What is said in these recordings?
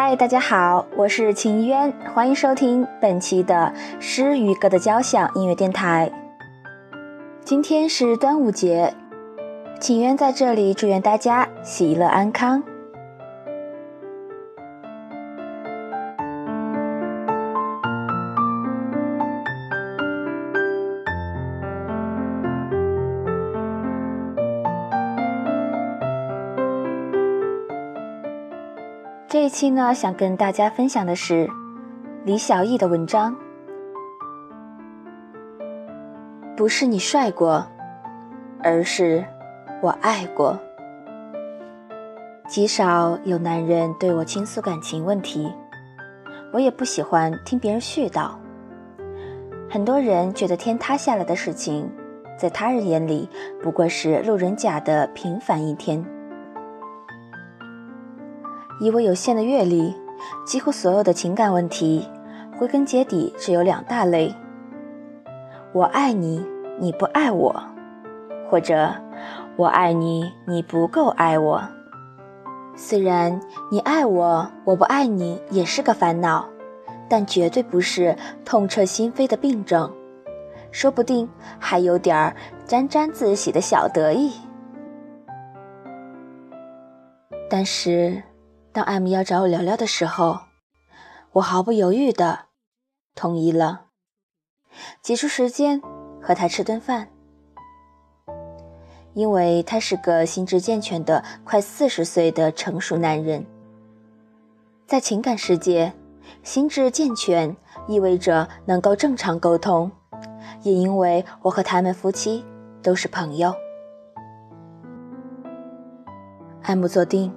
嗨，大家好，我是秦渊，欢迎收听本期的诗与歌的交响音乐电台。今天是端午节，秦渊在这里祝愿大家喜乐安康。这一期呢，想跟大家分享的是李小艺的文章。不是你帅过，而是我爱过。极少有男人对我倾诉感情问题，我也不喜欢听别人絮叨。很多人觉得天塌下来的事情，在他人眼里不过是路人甲的平凡一天。以我有限的阅历，几乎所有的情感问题，归根结底只有两大类：我爱你，你不爱我；或者我爱你，你不够爱我。虽然你爱我，我不爱你，也是个烦恼，但绝对不是痛彻心扉的病症，说不定还有点儿沾沾自喜的小得意。但是。当 M 要找我聊聊的时候，我毫不犹豫的同意了，挤出时间和他吃顿饭。因为他是个心智健全的快四十岁的成熟男人，在情感世界，心智健全意味着能够正常沟通，也因为我和他们夫妻都是朋友。M 坐定。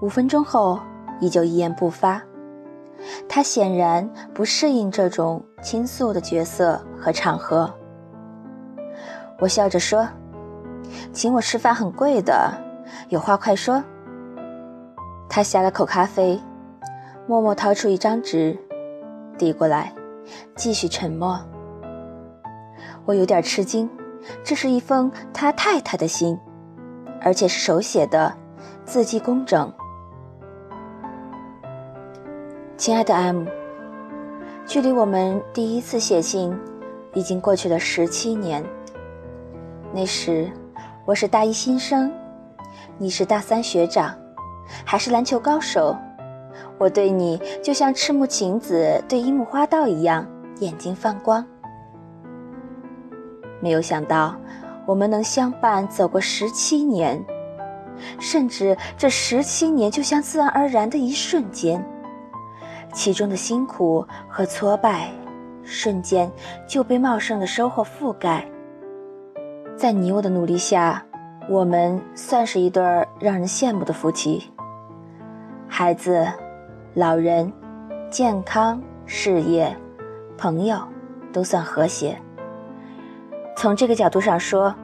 五分钟后，依旧一言不发。他显然不适应这种倾诉的角色和场合。我笑着说：“请我吃饭很贵的，有话快说。”他呷了口咖啡，默默掏出一张纸，递过来，继续沉默。我有点吃惊，这是一封他太太的信，而且是手写的，字迹工整。亲爱的 M，距离我们第一次写信已经过去了十七年。那时我是大一新生，你是大三学长，还是篮球高手。我对你就像赤木晴子对樱木花道一样，眼睛放光。没有想到我们能相伴走过十七年，甚至这十七年就像自然而然的一瞬间。其中的辛苦和挫败，瞬间就被茂盛的收获覆盖。在你我的努力下，我们算是一对让人羡慕的夫妻。孩子、老人、健康、事业、朋友，都算和谐。从这个角度上说，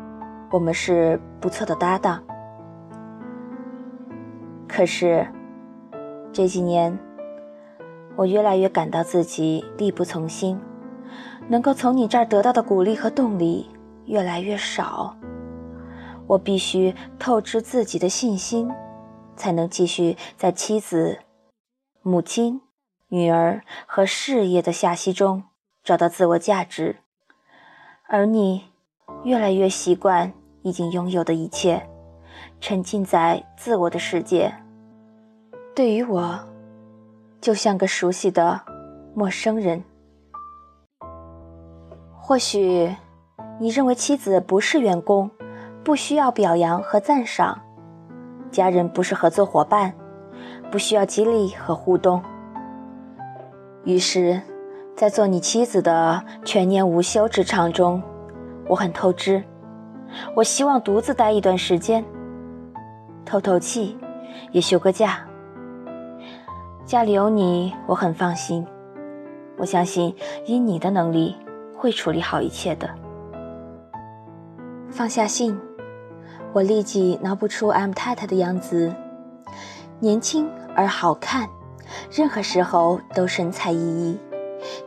我们是不错的搭档。可是这几年。我越来越感到自己力不从心，能够从你这儿得到的鼓励和动力越来越少。我必须透支自己的信心，才能继续在妻子、母亲、女儿和事业的下息中找到自我价值。而你越来越习惯已经拥有的一切，沉浸在自我的世界。对于我。就像个熟悉的陌生人。或许你认为妻子不是员工，不需要表扬和赞赏；家人不是合作伙伴，不需要激励和互动。于是，在做你妻子的全年无休职场中，我很透支。我希望独自待一段时间，透透气，也休个假。家里有你，我很放心。我相信，以你的能力，会处理好一切的。放下信，我立即脑补出 M 太太的样子，年轻而好看，任何时候都神采奕奕，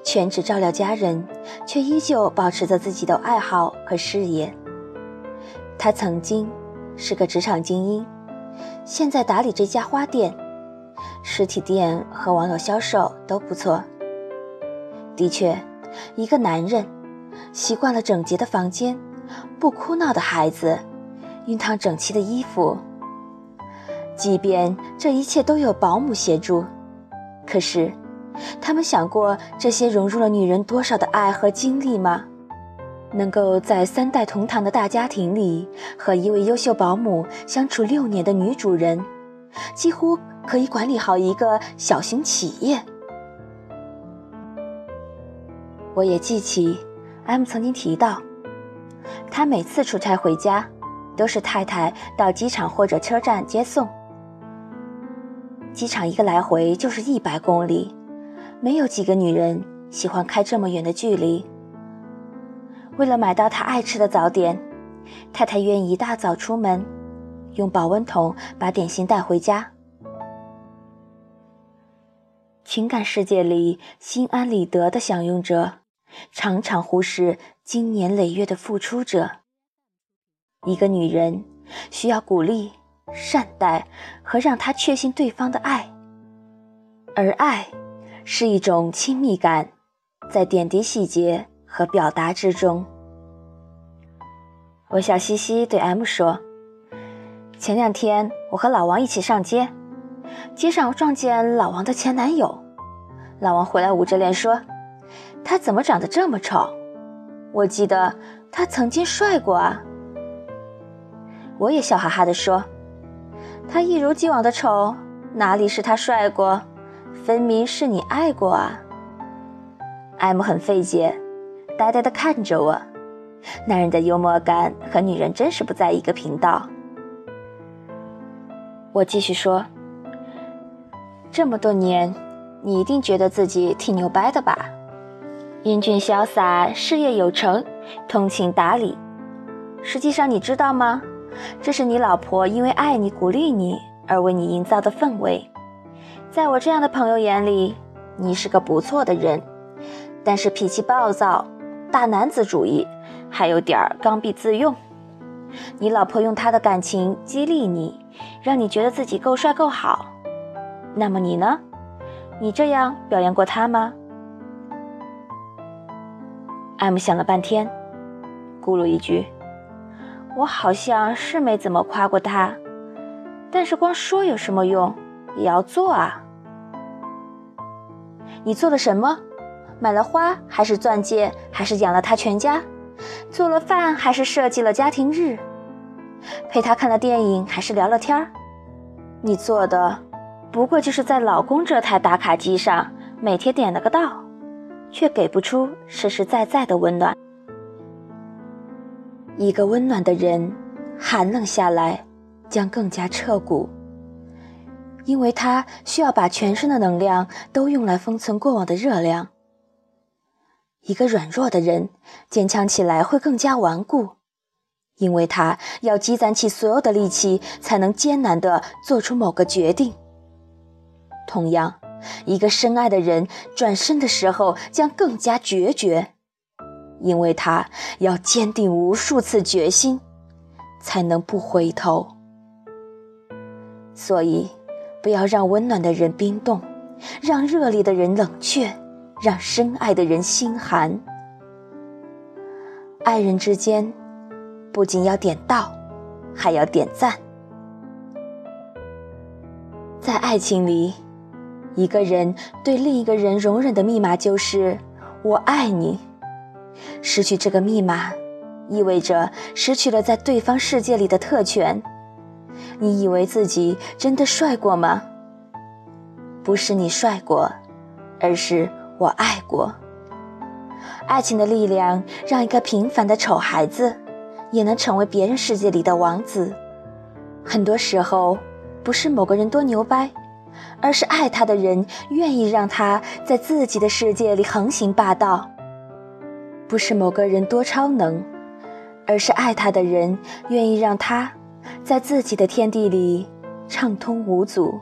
全职照料家人，却依旧保持着自己的爱好和事业。她曾经是个职场精英，现在打理这家花店。实体店和网络销售都不错。的确，一个男人习惯了整洁的房间、不哭闹的孩子、熨烫整齐的衣服，即便这一切都有保姆协助，可是，他们想过这些融入了女人多少的爱和精力吗？能够在三代同堂的大家庭里和一位优秀保姆相处六年的女主人，几乎可以管理好一个小型企业。我也记起，M 曾经提到，他每次出差回家，都是太太到机场或者车站接送。机场一个来回就是一百公里，没有几个女人喜欢开这么远的距离。为了买到他爱吃的早点，太太愿意一大早出门，用保温桶把点心带回家。情感世界里心安理得的享用者，常常忽视经年累月的付出者。一个女人需要鼓励、善待和让她确信对方的爱，而爱是一种亲密感，在点滴细节。和表达之中，我笑嘻嘻对 M 说：“前两天我和老王一起上街，街上撞见老王的前男友。老王回来捂着脸说：‘他怎么长得这么丑？我记得他曾经帅过啊。’我也笑哈哈地说：‘他一如既往的丑，哪里是他帅过？分明是你爱过啊。’M 很费解。”呆呆地看着我，男人的幽默感和女人真是不在一个频道。我继续说：“这么多年，你一定觉得自己挺牛掰的吧？英俊潇洒，事业有成，通情达理。实际上，你知道吗？这是你老婆因为爱你、鼓励你而为你营造的氛围。在我这样的朋友眼里，你是个不错的人，但是脾气暴躁。”大男子主义，还有点儿刚愎自用。你老婆用她的感情激励你，让你觉得自己够帅够好。那么你呢？你这样表扬过他吗艾姆想了半天，咕噜一句：“我好像是没怎么夸过他，但是光说有什么用？也要做啊。你做了什么？”买了花还是钻戒，还是养了他全家；做了饭还是设计了家庭日；陪他看了电影还是聊了天儿。你做的不过就是在老公这台打卡机上每天点了个到，却给不出实实在在的温暖。一个温暖的人，寒冷下来将更加彻骨，因为他需要把全身的能量都用来封存过往的热量。一个软弱的人，坚强起来会更加顽固，因为他要积攒起所有的力气，才能艰难地做出某个决定。同样，一个深爱的人转身的时候将更加决绝，因为他要坚定无数次决心，才能不回头。所以，不要让温暖的人冰冻，让热烈的人冷却。让深爱的人心寒。爱人之间，不仅要点到，还要点赞。在爱情里，一个人对另一个人容忍的密码就是“我爱你”。失去这个密码，意味着失去了在对方世界里的特权。你以为自己真的帅过吗？不是你帅过，而是。我爱过，爱情的力量让一个平凡的丑孩子也能成为别人世界里的王子。很多时候，不是某个人多牛掰，而是爱他的人愿意让他在自己的世界里横行霸道；不是某个人多超能，而是爱他的人愿意让他在自己的天地里畅通无阻。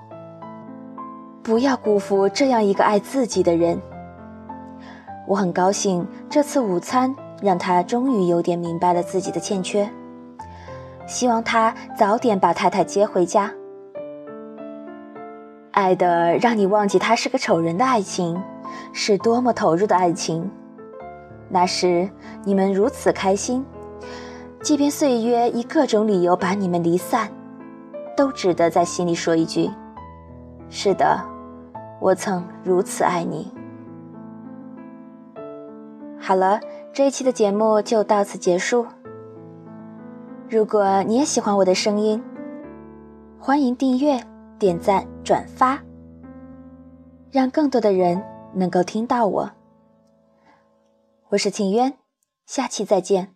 不要辜负这样一个爱自己的人。我很高兴，这次午餐让他终于有点明白了自己的欠缺。希望他早点把太太接回家。爱的让你忘记他是个丑人的爱情，是多么投入的爱情。那时你们如此开心，即便岁月以各种理由把你们离散，都值得在心里说一句：“是的，我曾如此爱你。”好了，这一期的节目就到此结束。如果你也喜欢我的声音，欢迎订阅、点赞、转发，让更多的人能够听到我。我是秦渊，下期再见。